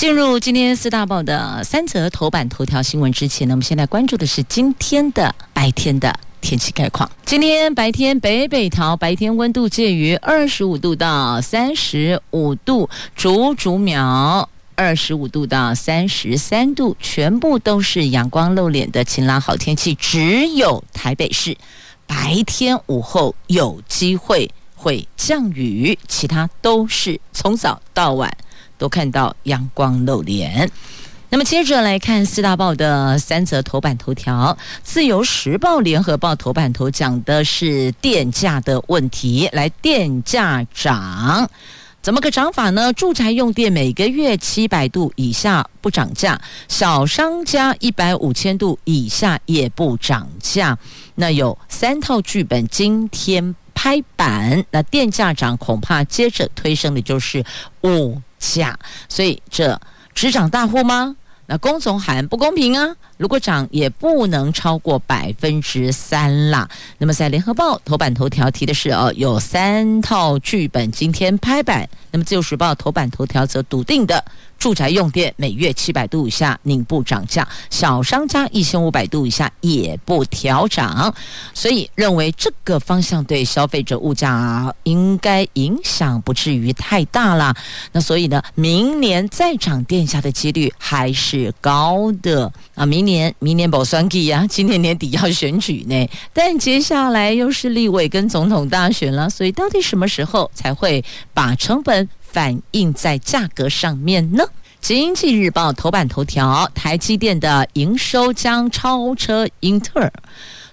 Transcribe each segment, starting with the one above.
进入今天四大报的三则头版头条新闻之前呢，我们现在关注的是今天的白天的天气概况。今天白天北北桃白天温度介于二十五度到三十五度，竹竹苗二十五度到三十三度，全部都是阳光露脸的晴朗好天气，只有台北市白天午后有机会会降雨，其他都是从早到晚。都看到阳光露脸。那么接着来看四大报的三则头版头条，《自由时报》、《联合报》头版头讲的是电价的问题。来，电价涨，怎么个涨法呢？住宅用电每个月七百度以下不涨价，小商家一百五千度以下也不涨价。那有三套剧本今天拍板，那电价涨，恐怕接着推升的就是五价，所以这只涨大户吗？那工总喊不公平啊！如果涨也不能超过百分之三啦。那么在联合报头版头条提的是哦，有三套剧本今天拍板。那么自由时报头版头条则笃定的。住宅用电每月七百度以下宁不涨价，小商家一千五百度以下也不调涨，所以认为这个方向对消费者物价应该影响不至于太大了。那所以呢，明年再涨电价的几率还是高的啊！明年年明年保算计呀，今年年底要选举呢，但接下来又是立委跟总统大选了，所以到底什么时候才会把成本反映在价格上面呢？经济日报头版头条：台积电的营收将超车英特尔，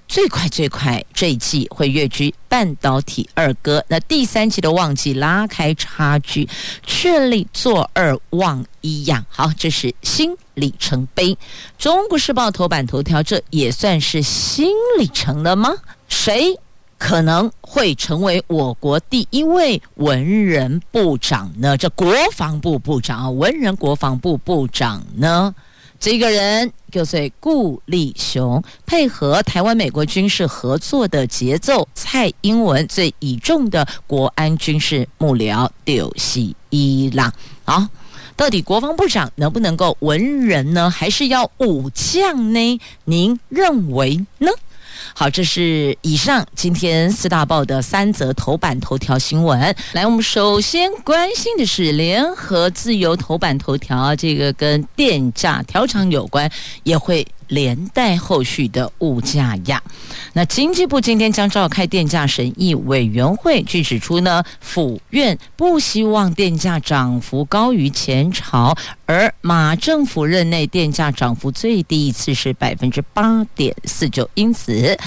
最快最快这一季会跃居半导体二哥。那第三季的旺季拉开差距，确立做二望一样。好，这是新里程碑。中国时报头版头条：这也算是新里程了吗？谁？可能会成为我国第一位文人部长呢？这国防部部长啊，文人国防部部长呢？这个人就是顾立雄，配合台湾美国军事合作的节奏，蔡英文最倚重的国安军事幕僚就是伊朗。好，到底国防部长能不能够文人呢？还是要武将呢？您认为呢？好，这是以上今天四大报的三则头版头条新闻。来，我们首先关心的是联合自由头版头条，这个跟电价调涨有关，也会。连带后续的物价呀，那经济部今天将召开电价审议委员会，据指出呢，府院不希望电价涨幅高于前朝，而马政府任内电价涨幅最低一次是百分之八点四九，因此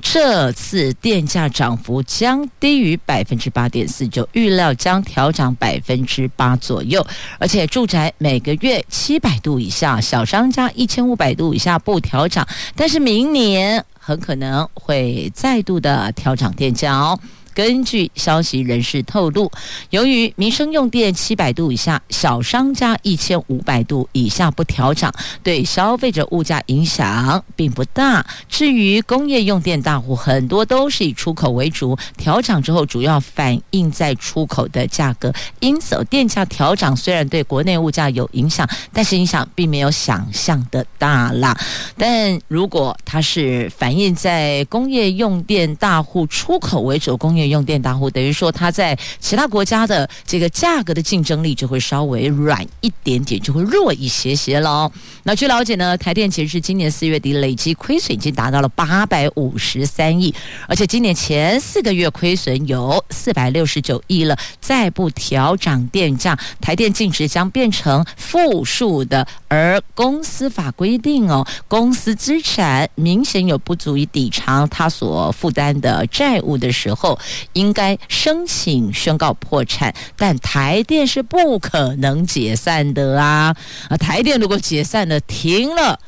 这次电价涨幅将低于百分之八点四九，预料将调涨百分之八左右，而且住宅每个月七百度以下，小商家一千五百度以下。不调涨，但是明年很可能会再度的调涨电价哦。根据消息人士透露，由于民生用电七百度以下，小商家一千五百度以下不调涨，对消费者物价影响并不大。至于工业用电大户，很多都是以出口为主，调涨之后主要反映在出口的价格。因此，电价调涨虽然对国内物价有影响，但是影响并没有想象的大啦。但如果它是反映在工业用电大户出口为主，工业用电大户等于说，它在其他国家的这个价格的竞争力就会稍微软一点点，就会弱一些些喽。那据了解呢，台电其实是今年四月底累计亏损已经达到了八百五十三亿，而且今年前四个月亏损有四百六十九亿了。再不调涨电价，台电净值将变成负数的。而公司法规定哦，公司资产明显有不足以抵偿它所负担的债务的时候。应该申请宣告破产，但台电是不可能解散的啊！啊，台电如果解散了，停了，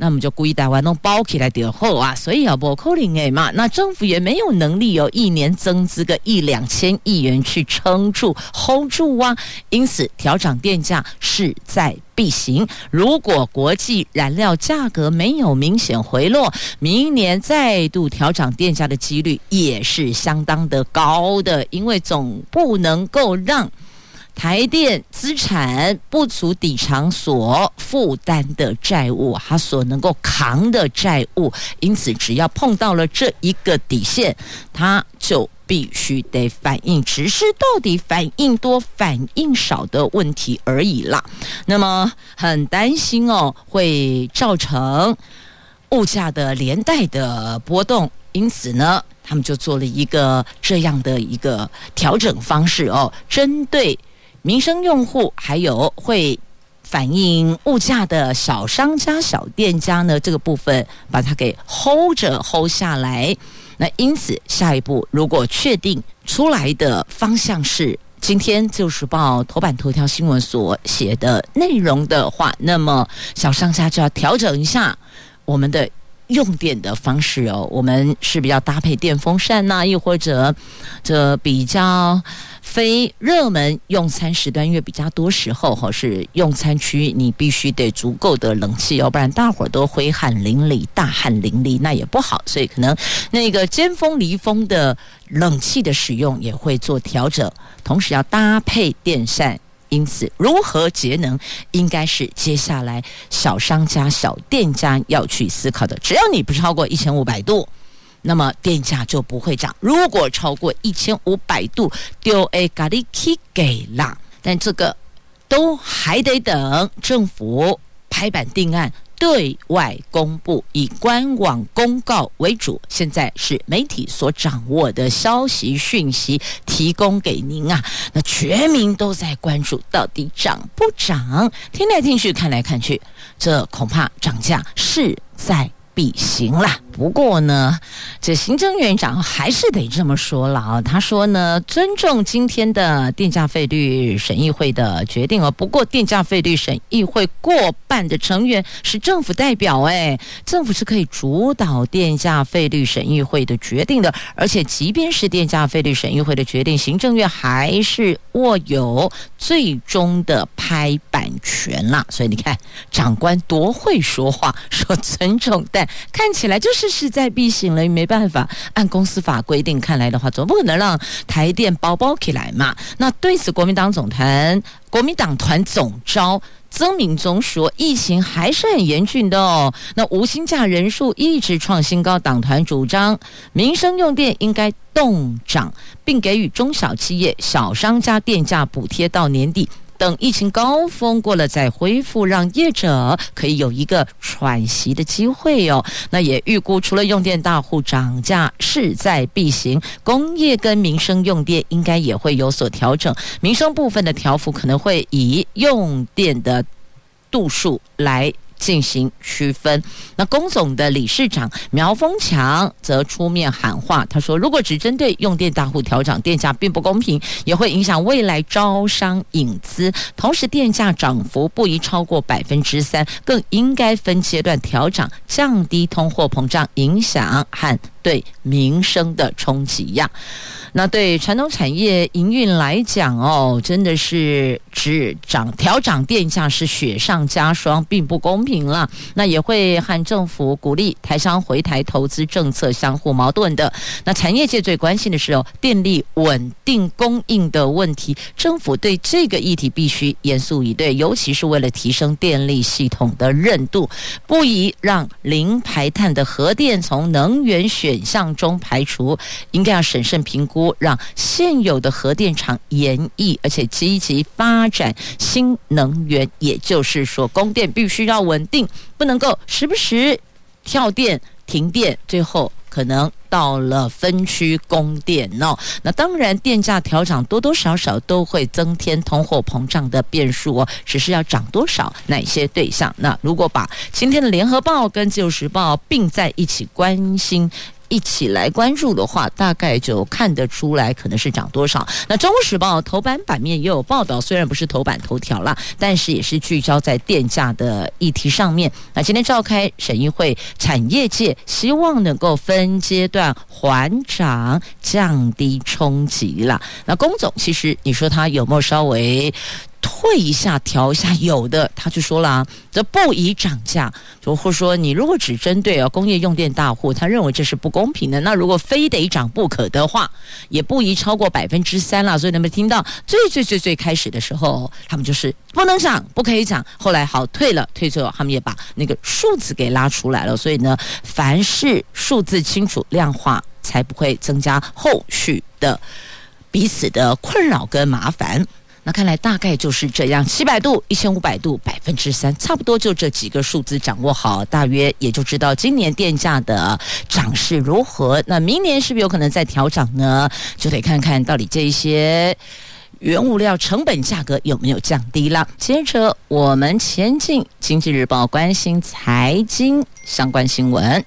那我们就故意台湾弄包起来点后啊，所以要不扣零哎嘛，那政府也没有能力有一年增资个一两千亿元去撑住 hold 住啊，因此调涨电价势在必行。如果国际燃料价格没有明显回落，明年再度调涨电价的几率也是相当的高的，因为总不能够让。台电资产不足抵偿所负担的债务，它所能够扛的债务，因此只要碰到了这一个底线，它就必须得反应，只是到底反应多反应少的问题而已啦。那么很担心哦，会造成物价的连带的波动，因此呢，他们就做了一个这样的一个调整方式哦，针对。民生用户还有会反映物价的小商家、小店家呢，这个部分把它给 hold 着 hold 下来。那因此，下一步如果确定出来的方向是今天《自由时报》头版头条新闻所写的内容的话，那么小商家就要调整一下我们的用电的方式哦。我们是比较搭配电风扇呐、又或者这比较。非热门用餐时段，因为比较多时候哈是用餐区，你必须得足够的冷气，要不然大伙儿都挥汗淋漓、大汗淋漓，那也不好。所以可能那个尖峰离峰的冷气的使用也会做调整，同时要搭配电扇。因此，如何节能，应该是接下来小商家、小店家要去思考的。只要你不超过一千五百度。那么电价就不会涨。如果超过一千五百度，丢 a 咖喱 k 给啦。但这个都还得等政府拍板定案，对外公布，以官网公告为主。现在是媒体所掌握的消息讯息，提供给您啊。那全民都在关注，到底涨不涨？听来听去，看来看去，这恐怕涨价势在必行啦。不过呢，这行政院长还是得这么说了啊。他说呢，尊重今天的电价费率审议会的决定哦。不过，电价费率审议会过半的成员是政府代表，哎，政府是可以主导电价费率审议会的决定的。而且，即便是电价费率审议会的决定，行政院还是握有最终的拍板权啦。所以，你看，长官多会说话，说尊重，但看起来就是。势在必行了，没办法，按公司法规定，看来的话，总不可能让台电包包起来嘛。那对此，国民党总团、国民党团总召曾铭宗说，疫情还是很严峻的哦。那无薪假人数一直创新高，党团主张民生用电应该动涨，并给予中小企业、小商家电价补贴到年底。等疫情高峰过了再恢复，让业者可以有一个喘息的机会哦。那也预估，除了用电大户涨价势在必行，工业跟民生用电应该也会有所调整。民生部分的调幅可能会以用电的度数来。进行区分。那工总的理事长苗丰强则出面喊话，他说：“如果只针对用电大户调涨电价，并不公平，也会影响未来招商引资。同时，电价涨幅不宜超过百分之三，更应该分阶段调涨，降低通货膨胀影响和对民生的冲击呀。”那对传统产业营运来讲哦，真的是只涨调涨电价是雪上加霜，并不公平了。那也会和政府鼓励台商回台投资政策相互矛盾的。那产业界最关心的是哦，电力稳定供应的问题，政府对这个议题必须严肃以对，尤其是为了提升电力系统的韧度，不宜让零排碳的核电从能源选选项中排除，应该要审慎评估。让现有的核电厂延役，而且积极发展新能源。也就是说，供电必须要稳定，不能够时不时跳电、停电，最后可能到了分区供电哦。那当然，电价调涨多多少少都会增添通货膨胀的变数哦。只是要涨多少，哪些对象？那如果把今天的联合报跟自由时报并在一起关心。一起来关注的话，大概就看得出来可能是涨多少。那《中国时报》头版版面也有报道，虽然不是头版头条啦，但是也是聚焦在电价的议题上面。那今天召开审议会，产业界希望能够分阶段缓涨，降低冲击啦。那龚总，其实你说他有没有稍微？退一下，调一下，有的他就说了啊，这不宜涨价，就或说你如果只针对啊工业用电大户，他认为这是不公平的。那如果非得涨不可的话，也不宜超过百分之三了。所以你们听到最最最最开始的时候，他们就是不能涨，不可以涨。后来好退了，退之后他们也把那个数字给拉出来了。所以呢，凡是数字清楚量化，才不会增加后续的彼此的困扰跟麻烦。那看来大概就是这样，七百度、一千五百度、百分之三，差不多就这几个数字掌握好，大约也就知道今年电价的涨势如何。那明年是不是有可能再调涨呢？就得看看到底这一些原物料成本价格有没有降低了。接着我们前进，经济日报关心财经相关新闻，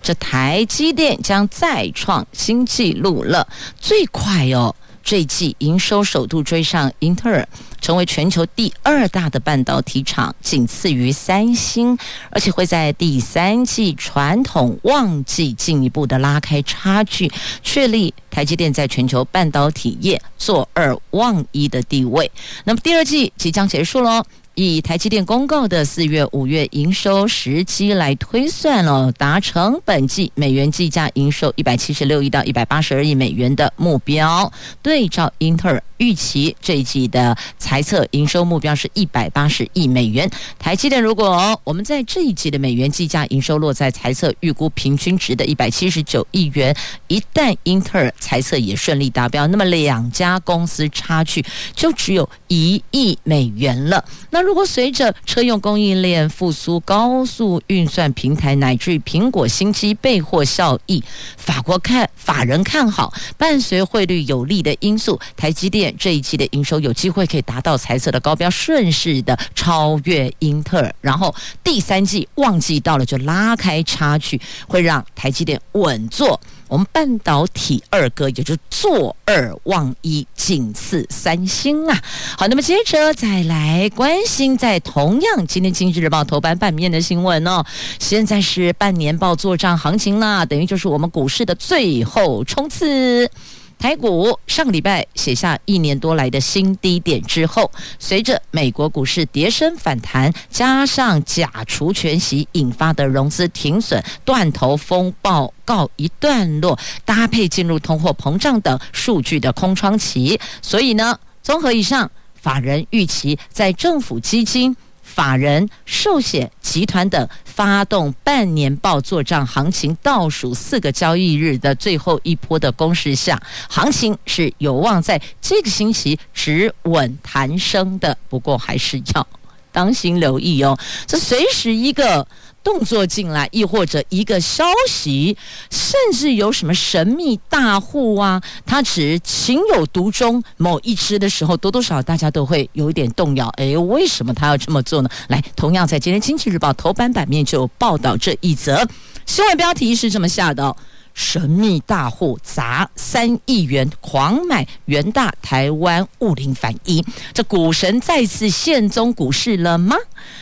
这台积电将再创新纪录了，最快哦。这季营收首度追上英特尔，成为全球第二大的半导体厂，仅次于三星，而且会在第三季传统旺季进一步的拉开差距，确立台积电在全球半导体业坐二望一的地位。那么第二季即将结束喽。以台积电公告的四月、五月营收时机来推算哦，达成本季美元计价营收一百七十六亿到一百八十二亿美元的目标，对照英特尔。预期这一季的财测营收目标是一百八十亿美元。台积电如果我们在这一季的美元计价营收落在财测预估平均值的一百七十九亿元，一旦英特尔财测也顺利达标，那么两家公司差距就只有一亿美元了。那如果随着车用供应链复苏、高速运算平台乃至于苹果新机备货效益，法国看法人看好，伴随汇率有利的因素，台积电。这一期的营收有机会可以达到财测的高标，顺势的超越英特尔，然后第三季旺季到了就拉开差距，会让台积电稳坐我们半导体二哥，也就是坐二望一，仅次三星啊。好，那么接着再来关心，在同样今天《经济日报》头版版面的新闻哦，现在是半年报做账行情啦，等于就是我们股市的最后冲刺。台股上礼拜写下一年多来的新低点之后，随着美国股市跌升反弹，加上假除权息引发的融资停损、断头风暴告一段落，搭配进入通货膨胀等数据的空窗期，所以呢，综合以上，法人预期在政府基金。法人、寿险集团等发动半年报做账行情倒数四个交易日的最后一波的攻势下，行情是有望在这个星期止稳弹升的。不过还是要当心留意哦，这随时一个。动作进来，亦或者一个消息，甚至有什么神秘大户啊，他只情有独钟某一只的时候，多多少少大家都会有一点动摇。哎，为什么他要这么做呢？来，同样在今天《经济日报》头版版面就报道这一则新闻标题是这么下的哦。神秘大户砸三亿元狂买元大台湾物林反一，这股神再次现踪股市了吗？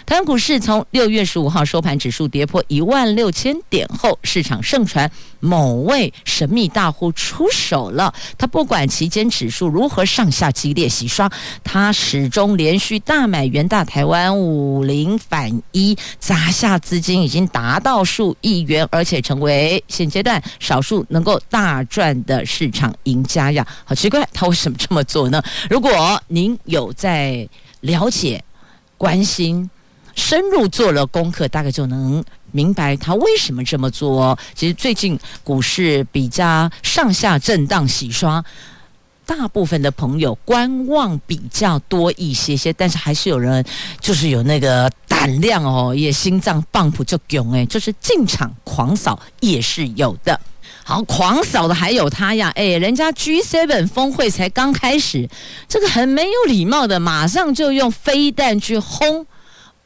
台湾股市从六月十五号收盘指数跌破一万六千点后，市场盛传某位神秘大户出手了。他不管期间指数如何上下激烈洗刷，他始终连续大买元大台湾五零反一，砸下资金已经达到数亿元，而且成为现阶段。少数能够大赚的市场赢家呀，好奇怪，他为什么这么做呢？如果您有在了解、关心、深入做了功课，大概就能明白他为什么这么做。其实最近股市比较上下震荡洗刷，大部分的朋友观望比较多一些些，但是还是有人就是有那个胆量哦，也心脏棒普就囧哎，就是进场狂扫也是有的。好，狂扫的还有他呀！哎，人家 G7 峰会才刚开始，这个很没有礼貌的，马上就用飞弹去轰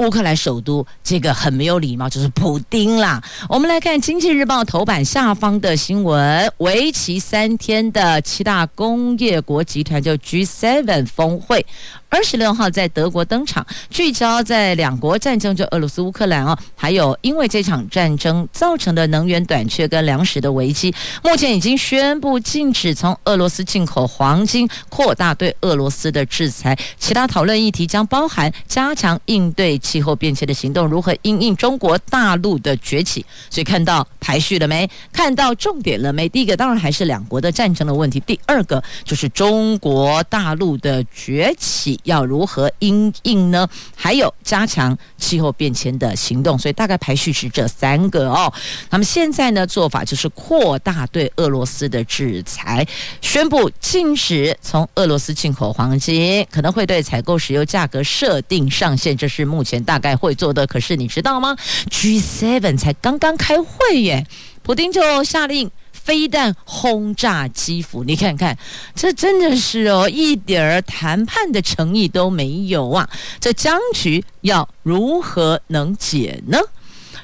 乌克兰首都，这个很没有礼貌，就是普丁啦。我们来看《经济日报》头版下方的新闻：为期三天的七大工业国集团就 G7 峰会。二十六号在德国登场，聚焦在两国战争，就俄罗斯乌克兰哦，还有因为这场战争造成的能源短缺跟粮食的危机，目前已经宣布禁止从俄罗斯进口黄金，扩大对俄罗斯的制裁。其他讨论议题将包含加强应对气候变迁的行动，如何因应中国大陆的崛起。所以看到排序了没？看到重点了没？第一个当然还是两国的战争的问题，第二个就是中国大陆的崛起。要如何因应呢？还有加强气候变迁的行动，所以大概排序是这三个哦。那么现在呢，做法就是扩大对俄罗斯的制裁，宣布禁止从俄罗斯进口黄金，可能会对采购石油价格设定上限，这是目前大概会做的。可是你知道吗？G7 才刚刚开会耶，普丁就下令。飞弹轰炸基辅，你看看，这真的是哦，一点儿谈判的诚意都没有啊！这僵局要如何能解呢？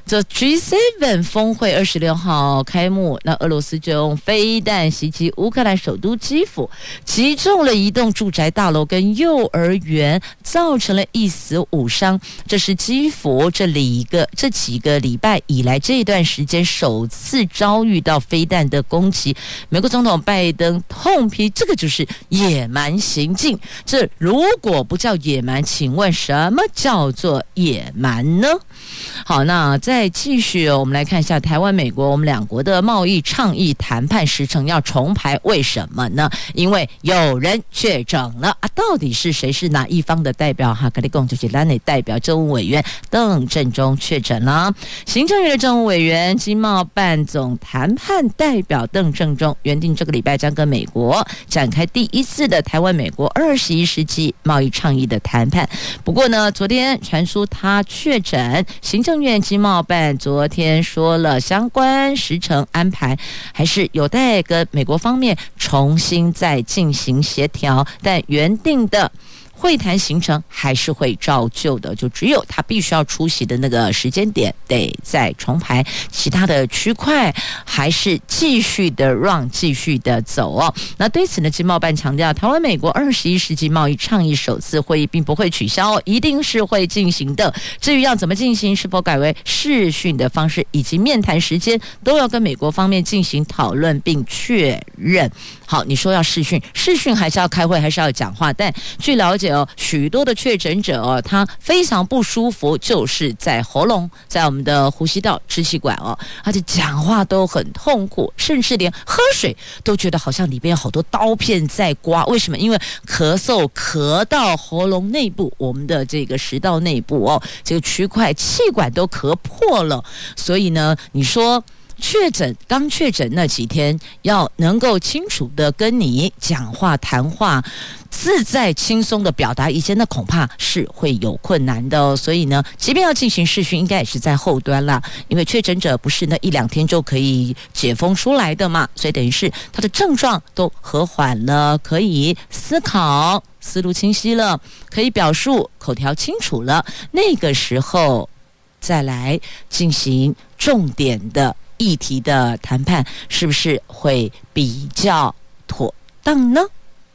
这 G7 峰会二十六号开幕，那俄罗斯就用飞弹袭击乌克兰首都基辅，击中了一栋住宅大楼跟幼儿园，造成了一死五伤。这是基辅这里一个这几个礼拜以来这段时间首次遭遇到飞弹的攻击。美国总统拜登痛批这个就是野蛮行径。这如果不叫野蛮，请问什么叫做野蛮呢？好，那在再继续，我们来看一下台湾、美国，我们两国的贸易倡议谈判时程要重排，为什么呢？因为有人确诊了啊！到底是谁？是哪一方的代表？哈，格里贡就是蓝内代表政务委员邓振中确诊了。行政院的政务委员、经贸办总谈判代表邓振中，原定这个礼拜将跟美国展开第一次的台湾、美国二十一世纪贸易倡议的谈判。不过呢，昨天传出他确诊。行政院经贸办昨天说了，相关时程安排还是有待跟美国方面重新再进行协调，但原定的。会谈行程还是会照旧的，就只有他必须要出席的那个时间点得再重排，其他的区块还是继续的 run，继续的走哦。那对此呢，经贸办强调，台湾美国二十一世纪贸易倡议首次会议并不会取消，一定是会进行的。至于要怎么进行，是否改为视讯的方式，以及面谈时间，都要跟美国方面进行讨论并确认。好，你说要视讯，视讯还是要开会，还是要讲话？但据了解哦，许多的确诊者哦，他非常不舒服，就是在喉咙，在我们的呼吸道支气管哦，而且讲话都很痛苦，甚至连喝水都觉得好像里边有好多刀片在刮。为什么？因为咳嗽咳到喉咙内部，我们的这个食道内部哦，这个区块气管都咳破了，所以呢，你说。确诊刚确诊那几天，要能够清楚的跟你讲话谈话，自在轻松的表达意见，那恐怕是会有困难的哦。所以呢，即便要进行视讯，应该也是在后端啦，因为确诊者不是那一两天就可以解封出来的嘛，所以等于是他的症状都和缓了，可以思考，思路清晰了，可以表述，口条清楚了，那个时候再来进行重点的。议题的谈判是不是会比较妥当呢？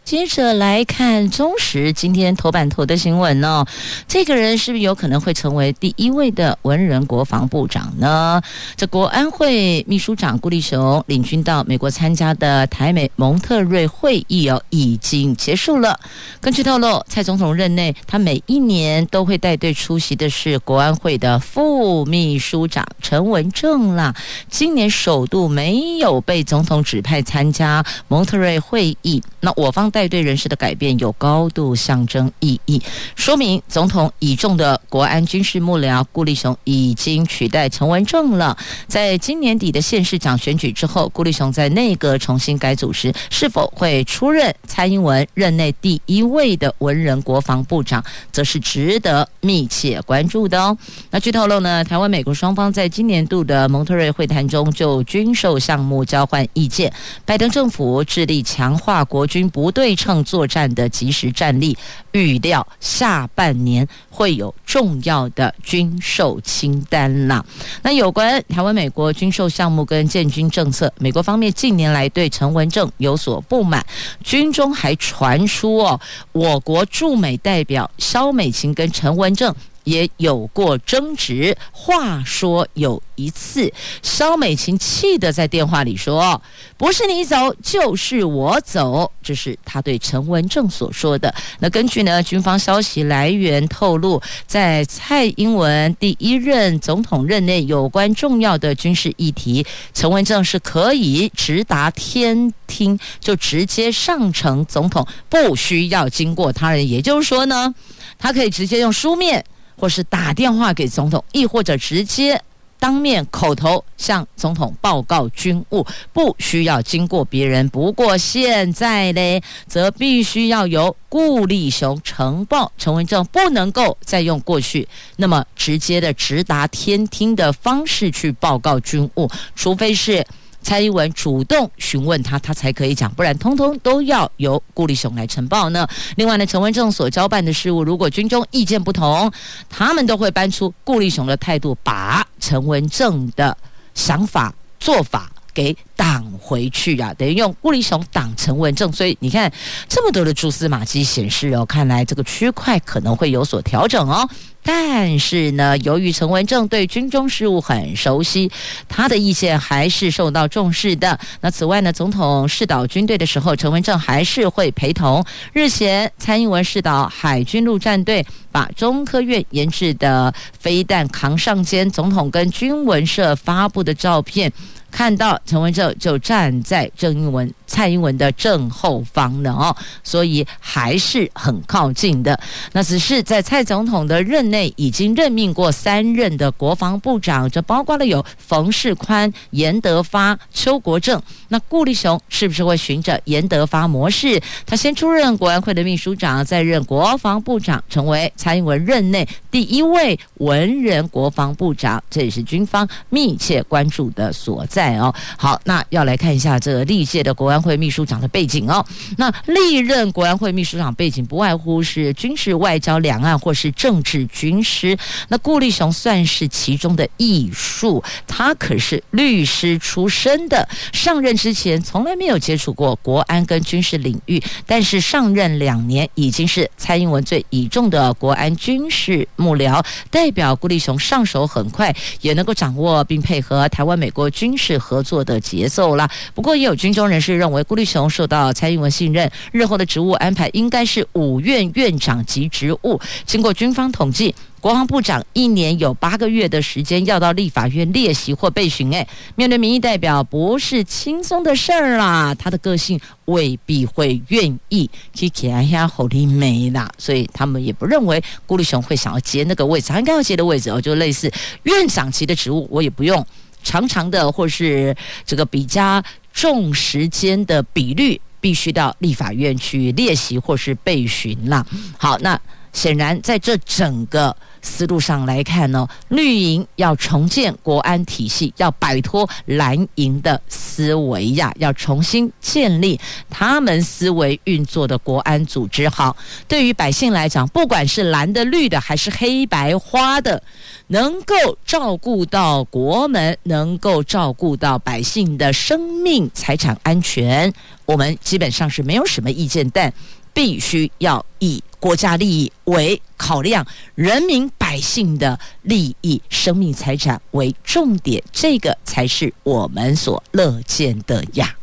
接着来看中时今天头版头的新闻哦，这个人是不是有可能会成为第一位的文人国防部长呢？这国安会秘书长顾立雄领军到美国参加的台美蒙特瑞会议哦，已经结束了。根据透露，蔡总统任内，他每一年都会带队出席的是国安会的副秘书长陈文正啦。今年首度没有被总统指派参加蒙特瑞会议，那我方。带队人士的改变有高度象征意义，说明总统倚重的国安军事幕僚顾立雄已经取代陈文正了。在今年底的县市长选举之后，顾立雄在内阁重新改组时，是否会出任蔡英文任内第一位的文人国防部长，则是值得密切关注的哦。那据透露呢，台湾美国双方在今年度的蒙特瑞会谈中就军售项目交换意见，拜登政府致力强化国军不断。对称作战的即时战力，预料下半年会有重要的军售清单啦。那有关台湾美国军售项目跟建军政策，美国方面近年来对陈文正有所不满，军中还传出哦，我国驻美代表肖美琴跟陈文正。也有过争执。话说有一次，萧美琴气得在电话里说：“不是你走，就是我走。”这是他对陈文正所说的。那根据呢军方消息来源透露，在蔡英文第一任总统任内，有关重要的军事议题，陈文正是可以直达天听，就直接上呈总统，不需要经过他人。也就是说呢，他可以直接用书面。或是打电话给总统，亦或者直接当面口头向总统报告军务，不需要经过别人。不过现在呢，则必须要由顾立雄呈报陈文正，不能够再用过去那么直接的直达天听的方式去报告军务，除非是。蔡英文主动询问他，他才可以讲，不然通通都要由顾立雄来呈报呢。另外呢，陈文正所交办的事务，如果军中意见不同，他们都会搬出顾立雄的态度，把陈文正的想法做法给挡回去啊，等于用物理熊挡陈文正。所以你看，这么多的蛛丝马迹显示哦，看来这个区块可能会有所调整哦。但是呢，由于陈文正对军中事务很熟悉，他的意见还是受到重视的。那此外呢，总统视导军队的时候，陈文正还是会陪同。日前，蔡英文视导海军陆战队，把中科院研制的飞弹扛上肩，总统跟军文社发布的照片。看到陈文正就站在郑英文、蔡英文的正后方呢哦，所以还是很靠近的。那只是在蔡总统的任内已经任命过三任的国防部长，这包括了有冯世宽、严德发、邱国正。那顾立雄是不是会循着严德发模式？他先出任国安会的秘书长，再任国防部长，成为蔡英文任内第一位文人国防部长。这也是军方密切关注的所在。哦，好，那要来看一下这个历届的国安会秘书长的背景哦。那历任国安会秘书长背景不外乎是军事、外交、两岸或是政治军师。那顾立雄算是其中的艺术，他可是律师出身的，上任之前从来没有接触过国安跟军事领域，但是上任两年已经是蔡英文最倚重的国安军事幕僚，代表顾立雄上手很快，也能够掌握并配合台湾美国军事。合作的节奏啦。不过也有军中人士认为，为顾立雄受到蔡英文信任，日后的职务安排应该是五院院长级职务。经过军方统计，国防部长一年有八个月的时间要到立法院列席或被询。哎，面对民意代表不是轻松的事儿啦。他的个性未必会愿意去给人家好听没啦，所以他们也不认为顾立雄会想要接那个位置。他应该要接的位置哦，就类似院长级的职务，我也不用。长长的，或是这个比较重时间的比率，必须到立法院去列席或是备询了。好，那显然在这整个。思路上来看呢，绿营要重建国安体系，要摆脱蓝营的思维呀，要重新建立他们思维运作的国安组织。好，对于百姓来讲，不管是蓝的、绿的，还是黑白花的，能够照顾到国门，能够照顾到百姓的生命财产安全，我们基本上是没有什么意见，但必须要以。国家利益为考量，人民百姓的利益、生命财产为重点，这个才是我们所乐见的呀。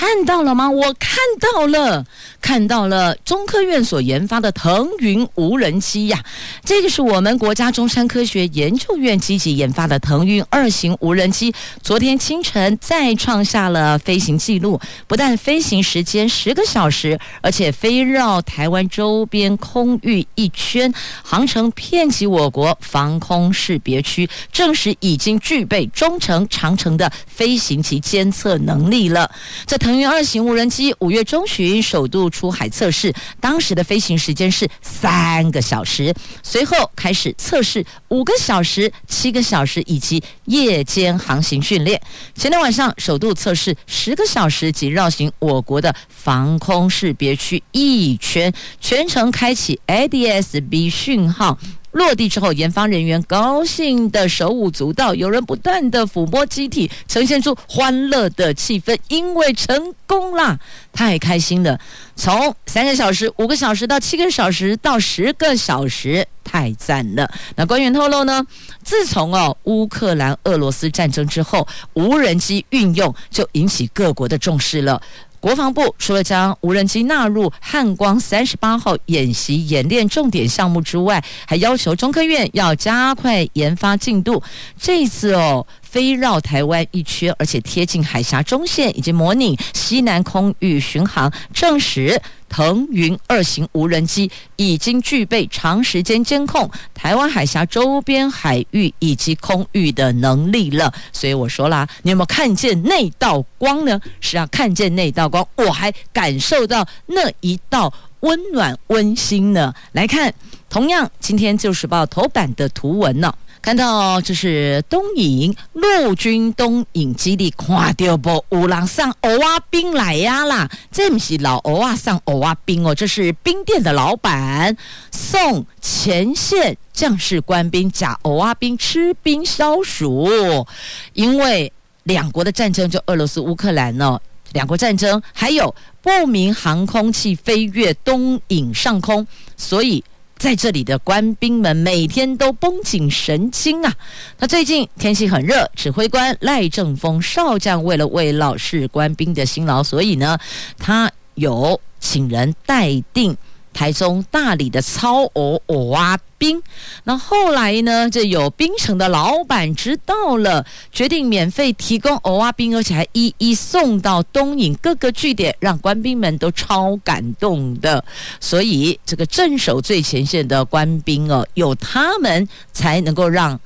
看到了吗？我看到了，看到了中科院所研发的腾云无人机呀！这个是我们国家中山科学研究院积极研发的腾云二型无人机。昨天清晨再创下了飞行记录，不但飞行时间十个小时，而且飞绕台湾周边空域一圈，航程遍及我国防空识别区，证实已经具备中程、长程的飞行及监测能力了。这腾腾云二型无人机五月中旬首度出海测试，当时的飞行时间是三个小时，随后开始测试五个小时、七个小时以及夜间航行训练。前天晚上首度测试十个小时及绕行我国的防空识别区一圈，全程开启 ADS-B 讯号。落地之后，研发人员高兴的手舞足蹈，有人不断的抚摸机体，呈现出欢乐的气氛，因为成功啦，太开心了。从三个小时、五个小时到七个小时到十个小时，太赞了。那官员透露呢，自从哦乌克兰俄罗斯战争之后，无人机运用就引起各国的重视了。国防部除了将无人机纳入汉光三十八号演习演练重点项目之外，还要求中科院要加快研发进度。这一次哦。飞绕台湾一圈，而且贴近海峡中线，以及模拟西南空域巡航，证实腾云二型无人机已经具备长时间监控台湾海峡周边海域以及空域的能力了。所以我说啦，你有没有看见那道光呢？是啊看见那道光，我还感受到那一道温暖温馨呢。来看，同样今天《旧时报》头版的图文呢。看到这是东引陆军东引基地，看到不？有人送蚵仔冰来呀啦！这不是老蚵仔送蚵仔冰哦，这是冰店的老板送前线将士官兵假蚵仔冰吃冰消暑。因为两国的战争，就俄罗斯乌克兰呢，两国战争还有不明航空器飞越东引上空，所以。在这里的官兵们每天都绷紧神经啊！那最近天气很热，指挥官赖正峰少将为了慰劳士官兵的辛劳，所以呢，他有请人待定。台中、大理的超偶偶啊冰，那后来呢？这有冰城的老板知道了，决定免费提供偶啊冰，而且还一一送到东引各个据点，让官兵们都超感动的。所以，这个镇守最前线的官兵哦，有他们才能够让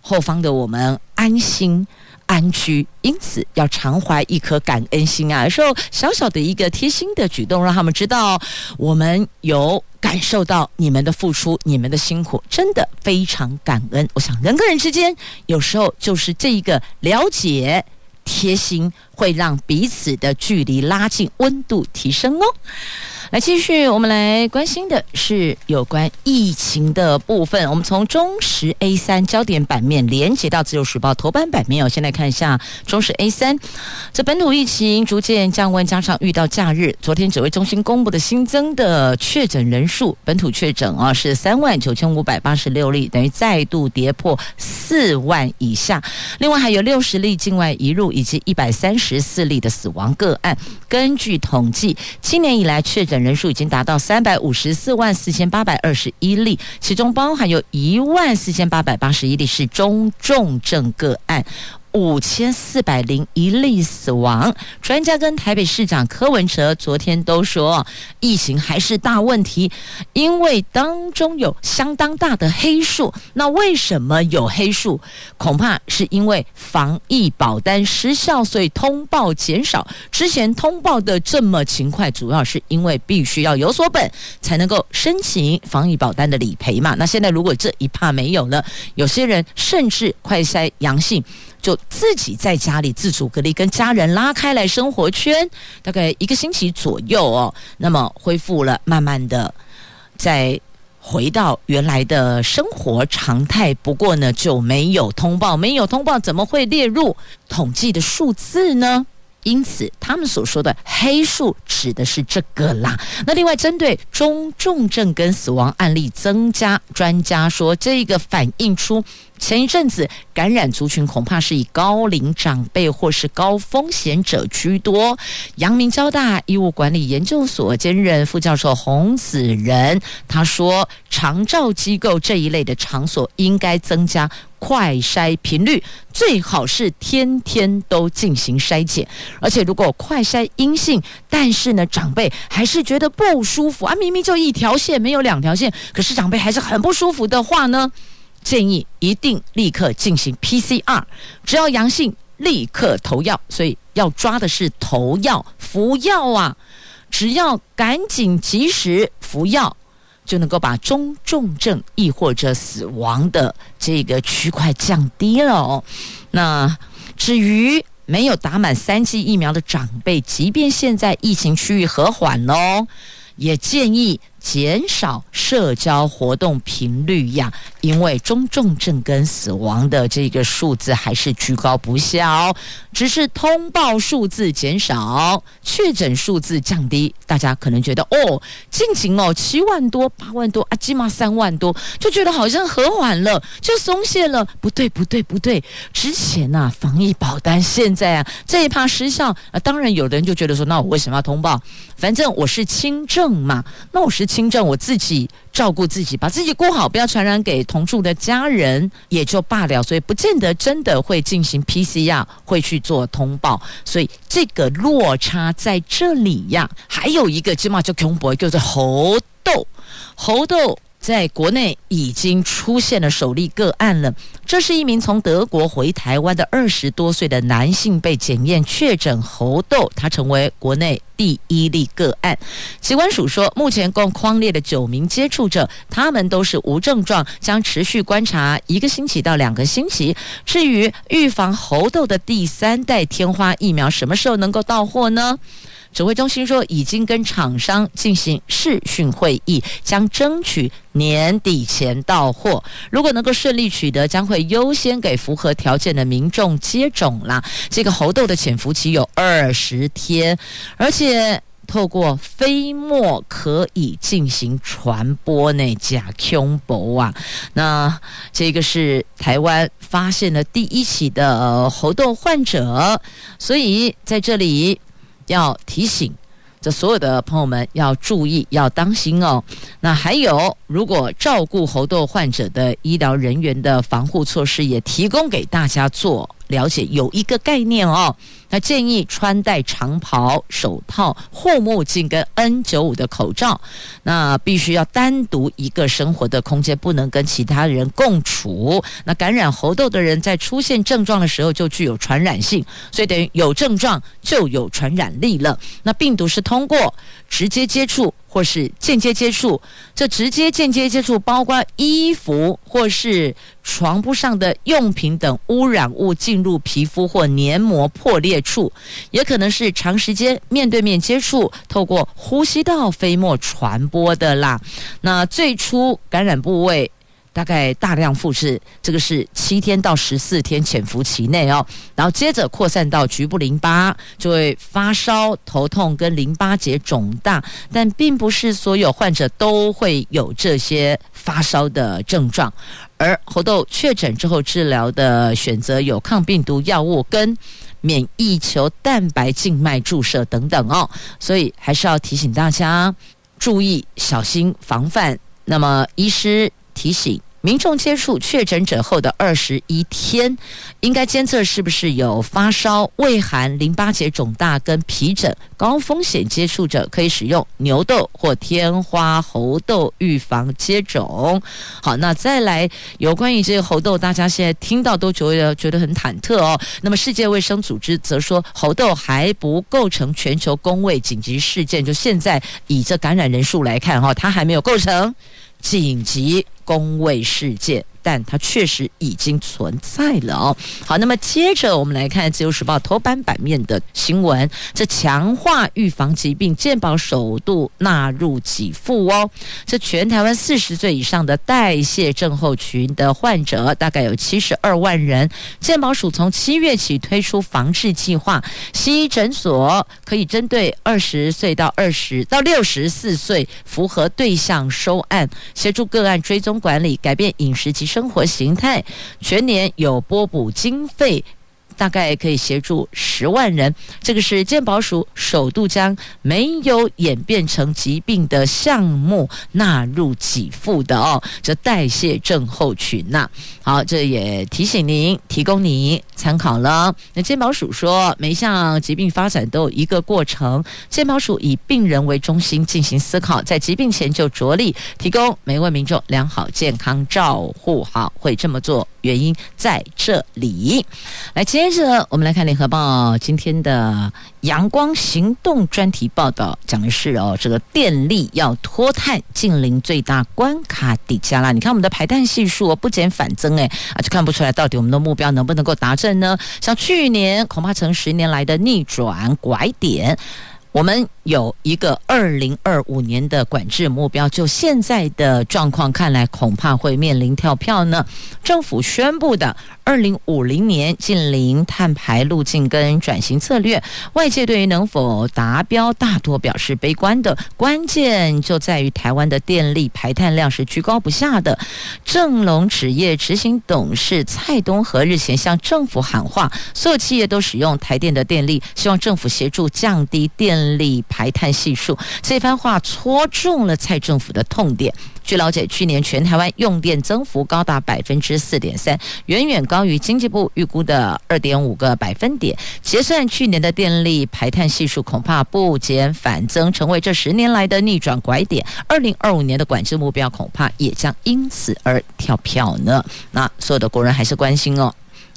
后方的我们安心。安居，因此要常怀一颗感恩心啊！说小小的一个贴心的举动，让他们知道我们有感受到你们的付出，你们的辛苦，真的非常感恩。我想人跟人之间有时候就是这一个了解、贴心，会让彼此的距离拉近，温度提升哦。来继续，我们来关心的是有关疫情的部分。我们从中时 A 三焦点版面连接到自由时报头版版面哦。先来看一下中时 A 三，这本土疫情逐渐降温，加上遇到假日，昨天指挥中心公布的新增的确诊人数，本土确诊啊是三万九千五百八十六例，等于再度跌破四万以下。另外还有六十例境外移入，以及一百三十四例的死亡个案。根据统计，今年以来确诊。人数已经达到三百五十四万四千八百二十一例，其中包含有一万四千八百八十一例是中重症个案。五千四百零一例死亡，专家跟台北市长柯文哲昨天都说，疫情还是大问题，因为当中有相当大的黑数。那为什么有黑数？恐怕是因为防疫保单失效，所以通报减少。之前通报的这么勤快，主要是因为必须要有所本才能够申请防疫保单的理赔嘛。那现在如果这一趴没有了，有些人甚至快筛阳性。就自己在家里自主隔离，跟家人拉开来生活圈，大概一个星期左右哦，那么恢复了，慢慢的再回到原来的生活常态。不过呢，就没有通报，没有通报，怎么会列入统计的数字呢？因此，他们所说的黑数指的是这个啦。那另外，针对中重症跟死亡案例增加，专家说这个反映出。前一阵子感染族群恐怕是以高龄长辈或是高风险者居多。阳明交大医务管理研究所兼任副教授洪子仁他说，长照机构这一类的场所应该增加快筛频率，最好是天天都进行筛检。而且如果快筛阴性，但是呢长辈还是觉得不舒服啊，明明就一条线没有两条线，可是长辈还是很不舒服的话呢？建议一定立刻进行 PCR，只要阳性立刻投药。所以要抓的是投药，服药啊，只要赶紧及时服药，就能够把中重症亦或者死亡的这个区块降低了哦。那至于没有打满三剂疫苗的长辈，即便现在疫情区域和缓喽，也建议。减少社交活动频率呀，因为中重症跟死亡的这个数字还是居高不下，只是通报数字减少，确诊数字降低，大家可能觉得哦，近情哦，七万多、八万多啊，起码三万多，就觉得好像和缓了，就松懈了。不对，不对，不对，之前呐、啊，防疫保单现在啊，这一趴失效啊，当然有的人就觉得说，那我为什么要通报？反正我是轻症嘛，那我是。轻症，我自己照顾自己，把自己顾好，不要传染给同住的家人，也就罢了。所以不见得真的会进行 PCR，会去做通报。所以这个落差在这里呀。还有一个，起码就恐怖，就是猴痘，猴痘。在国内已经出现了首例个案了。这是一名从德国回台湾的二十多岁的男性被检验确诊猴痘，他成为国内第一例个案。疾管署说，目前共框列的九名接触者，他们都是无症状，将持续观察一个星期到两个星期。至于预防猴痘的第三代天花疫苗，什么时候能够到货呢？指挥中心说，已经跟厂商进行视讯会议，将争取年底前到货。如果能够顺利取得，将会优先给符合条件的民众接种啦。这个猴痘的潜伏期有二十天，而且透过飞沫可以进行传播呢。假恐怖啊！那这个是台湾发现的第一起的猴痘患者，所以在这里。要提醒这所有的朋友们要注意，要当心哦。那还有，如果照顾猴痘患者的医疗人员的防护措施，也提供给大家做。了解有一个概念哦，那建议穿戴长袍、手套、护目镜跟 N 九五的口罩。那必须要单独一个生活的空间，不能跟其他人共处。那感染猴痘的人在出现症状的时候就具有传染性，所以等于有症状就有传染力了。那病毒是通过直接接触。或是间接接触，这直接间接接触包括衣服或是床铺上的用品等污染物进入皮肤或黏膜破裂处，也可能是长时间面对面接触，透过呼吸道飞沫传播的啦。那最初感染部位。大概大量复制，这个是七天到十四天潜伏期内哦，然后接着扩散到局部淋巴，就会发烧、头痛跟淋巴结肿大，但并不是所有患者都会有这些发烧的症状。而猴痘确诊之后治疗的选择有抗病毒药物跟免疫球蛋白静脉注射等等哦，所以还是要提醒大家注意小心防范。那么医师。提醒民众接触确诊者后的二十一天，应该监测是不是有发烧、畏寒、淋巴结肿大跟皮疹。高风险接触者可以使用牛痘或天花猴痘预防接种。好，那再来有关于这个猴痘，大家现在听到都觉得觉得很忐忑哦。那么世界卫生组织则说，猴痘还不构成全球公卫紧急事件。就现在以这感染人数来看，哈，它还没有构成。紧急公卫事件。但它确实已经存在了哦。好，那么接着我们来看《自由时报》头版版面的新闻，这强化预防疾病，健保首度纳入给付哦。这全台湾四十岁以上的代谢症候群的患者大概有七十二万人，健保署从七月起推出防治计划，西医诊所可以针对二十岁到二十到六十四岁符合对象收案，协助个案追踪管理，改变饮食及生活形态，全年有拨补经费。大概可以协助十万人，这个是健保署首度将没有演变成疾病的项目纳入给付的哦，这代谢症候群呐、啊。好，这也提醒您，提供您参考了。那健保署说，每项疾病发展都有一个过程，健保署以病人为中心进行思考，在疾病前就着力提供每位民众良好健康照护。好，会这么做。原因在这里。来，接着我们来看联合报今天的阳光行动专题报道，讲的是哦，这个电力要脱碳近邻最大关卡底加拉。你看我们的排碳系数不减反增，哎啊，就看不出来到底我们的目标能不能够达成呢？像去年恐怕成十年来的逆转拐点。我们有一个二零二五年的管制目标，就现在的状况看来，恐怕会面临跳票呢。政府宣布的二零五零年近零碳排路径跟转型策略，外界对于能否达标大多表示悲观的。关键就在于台湾的电力排碳量是居高不下的。正隆纸业执行董事蔡东和日前向政府喊话，所有企业都使用台电的电力，希望政府协助降低电。电力排排碳系数，这番话戳中了蔡政府的痛点。据了解，去年全台湾用电增幅高达百分之四点三，远远高于经济部预估的二点五个百分点。结算去年的电力排碳系数，恐怕不减反增，成为这十年来的逆转拐点。二零二五年的管制目标，恐怕也将因此而跳票呢。那所有的国人还是关心哦。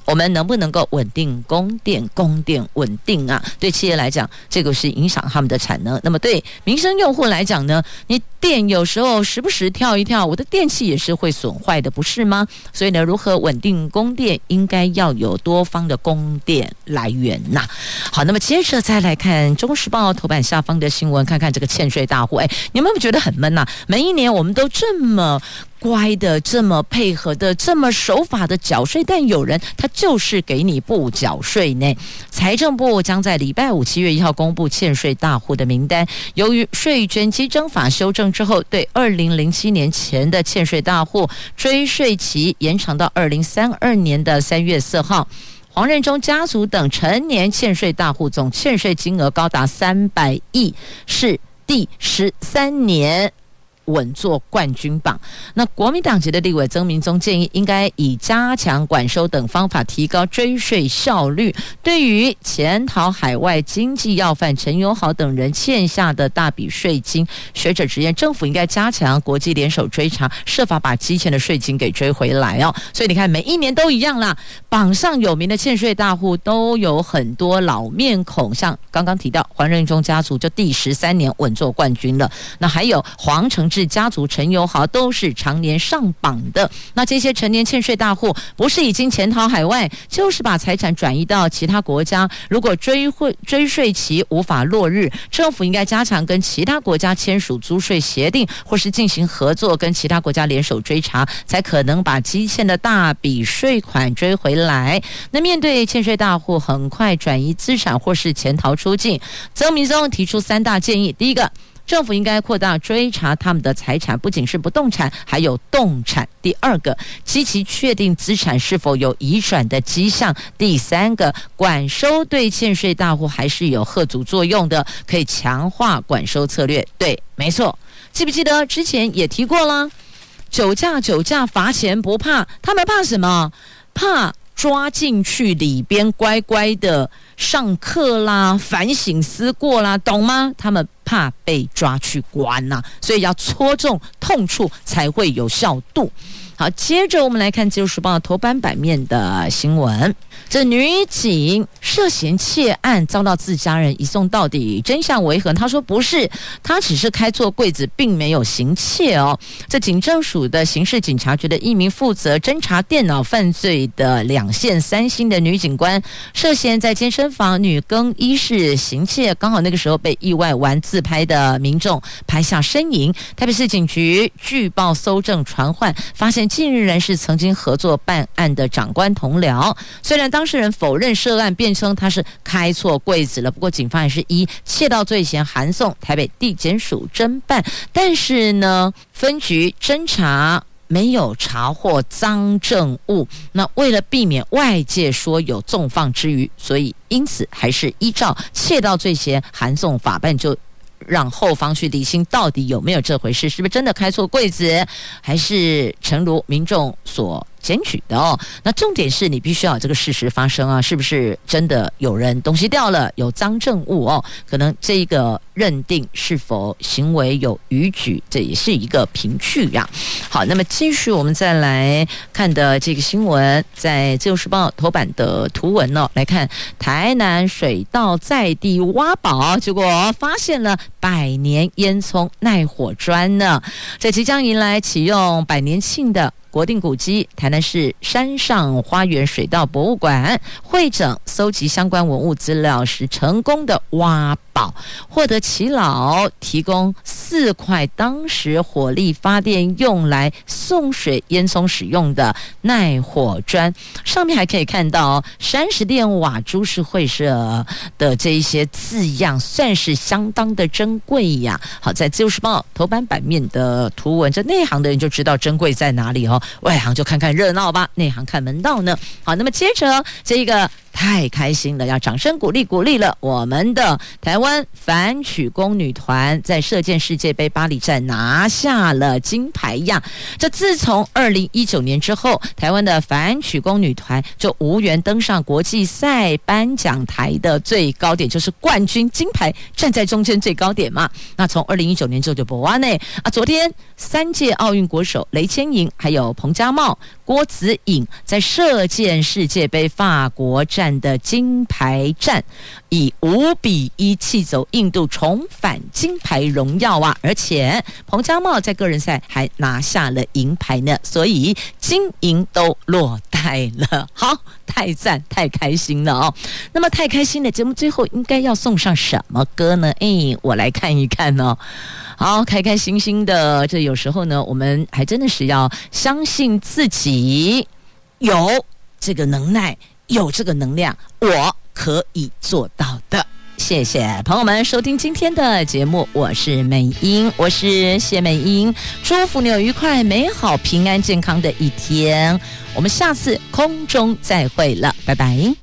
我们能不能够稳定供电？供电稳定啊，对企业来讲，这个是影响他们的产能。那么对民生用户来讲呢？你电有时候时不时跳一跳，我的电器也是会损坏的，不是吗？所以呢，如何稳定供电，应该要有多方的供电来源呐。好，那么接着再来看《中时报》头版下方的新闻，看看这个欠税大户。哎，你们有没有觉得很闷呐？每一年我们都这么。乖的，这么配合的，这么守法的缴税，但有人他就是给你不缴税呢。财政部将在礼拜五七月一号公布欠税大户的名单。由于税捐稽征法修正之后，对二零零七年前的欠税大户追税期延长到二零三二年的三月四号。黄任中家族等成年欠税大户总欠税金额高达三百亿，是第十三年。稳坐冠军榜。那国民党籍的立委曾明宗建议，应该以加强管收等方法提高追税效率。对于潜逃海外经济要犯陈友豪等人欠下的大笔税金，学者直言，政府应该加强国际联手追查，设法把积欠的税金给追回来哦。所以你看，每一年都一样啦。榜上有名的欠税大户都有很多老面孔，像刚刚提到黄任中家族就第十三年稳坐冠军了。那还有黄成。是家族陈友豪都是常年上榜的。那这些成年欠税大户，不是已经潜逃海外，就是把财产转移到其他国家。如果追会追税期无法落日，政府应该加强跟其他国家签署租税协定，或是进行合作，跟其他国家联手追查，才可能把积欠的大笔税款追回来。那面对欠税大户很快转移资产或是潜逃出境，曾明宗提出三大建议：第一个。政府应该扩大追查他们的财产，不仅是不动产，还有动产。第二个，积极确定资产是否有移转的迹象。第三个，管收对欠税大户还是有贺阻作用的，可以强化管收策略。对，没错，记不记得之前也提过了？酒驾，酒驾罚钱不怕，他们怕什么？怕抓进去里边乖乖的。上课啦，反省思过啦，懂吗？他们怕被抓去关呐、所以要戳中痛处才会有效度。好，接着我们来看《自由时报》头版版面的新闻。这女警涉嫌窃案遭到自家人移送到底，真相为何？她说不是，她只是开错柜子，并没有行窃哦。这警政署的刑事警察局的一名负责侦查电脑犯罪的两线三星的女警官，涉嫌在健身房女更衣室行窃，刚好那个时候被意外玩自拍的民众拍下身影。台北市警局据报搜证传唤，发现近日人是曾经合作办案的长官同僚，虽然当。事人否认涉案，辩称他是开错柜子了。不过警方也是依窃盗罪嫌函送台北地检署侦办，但是呢，分局侦查没有查获赃证物。那为了避免外界说有纵放之余，所以因此还是依照窃盗罪嫌函送法办，就让后方去理清到底有没有这回事，是不是真的开错柜子，还是诚如民众所检举的哦。那重点是你必须要有这个事实发生啊，是不是真的有人东西掉了，有赃证物哦？可能这个认定是否行为有逾矩，这也是一个凭据呀。好，那么继续我们再来看的这个新闻，在《自由时报》头版的图文呢，来看台南水稻在地挖宝，结果发现了百年烟囱耐火砖呢。这即将迎来启用百年庆的。国定古迹台是山上花园水稻博物馆会诊搜集相关文物资料时，成功的挖宝，获得耆老提供四块当时火力发电用来送水烟囱使用的耐火砖，上面还可以看到山石电瓦株式会社的这一些字样，算是相当的珍贵呀。好，在自由时报头版版面的图文，这内行的人就知道珍贵在哪里哦。外行就看看热热闹吧，内行看门道呢。好，那么接着这个。太开心了，要掌声鼓励鼓励了！我们的台湾反曲弓女团在射箭世界杯巴黎站拿下了金牌呀！这自从二零一九年之后，台湾的反曲弓女团就无缘登上国际赛颁奖台的最高点，就是冠军金牌站在中间最高点嘛。那从二零一九年之后就不完呢啊！昨天三届奥运国手雷千莹还有彭家茂、郭子颖在射箭世界杯法国站。的金牌战以五比一气走印度，重返金牌荣耀啊！而且彭家茂在个人赛还拿下了银牌呢，所以金银都落袋了。好，太赞，太开心了哦！那么太开心的节目最后应该要送上什么歌呢？哎，我来看一看哦。好，开开心心的，这有时候呢，我们还真的是要相信自己有这个能耐。有这个能量，我可以做到的。谢谢朋友们收听今天的节目，我是美英，我是谢美英，祝福你有愉快、美好、平安、健康的一天。我们下次空中再会了，拜拜。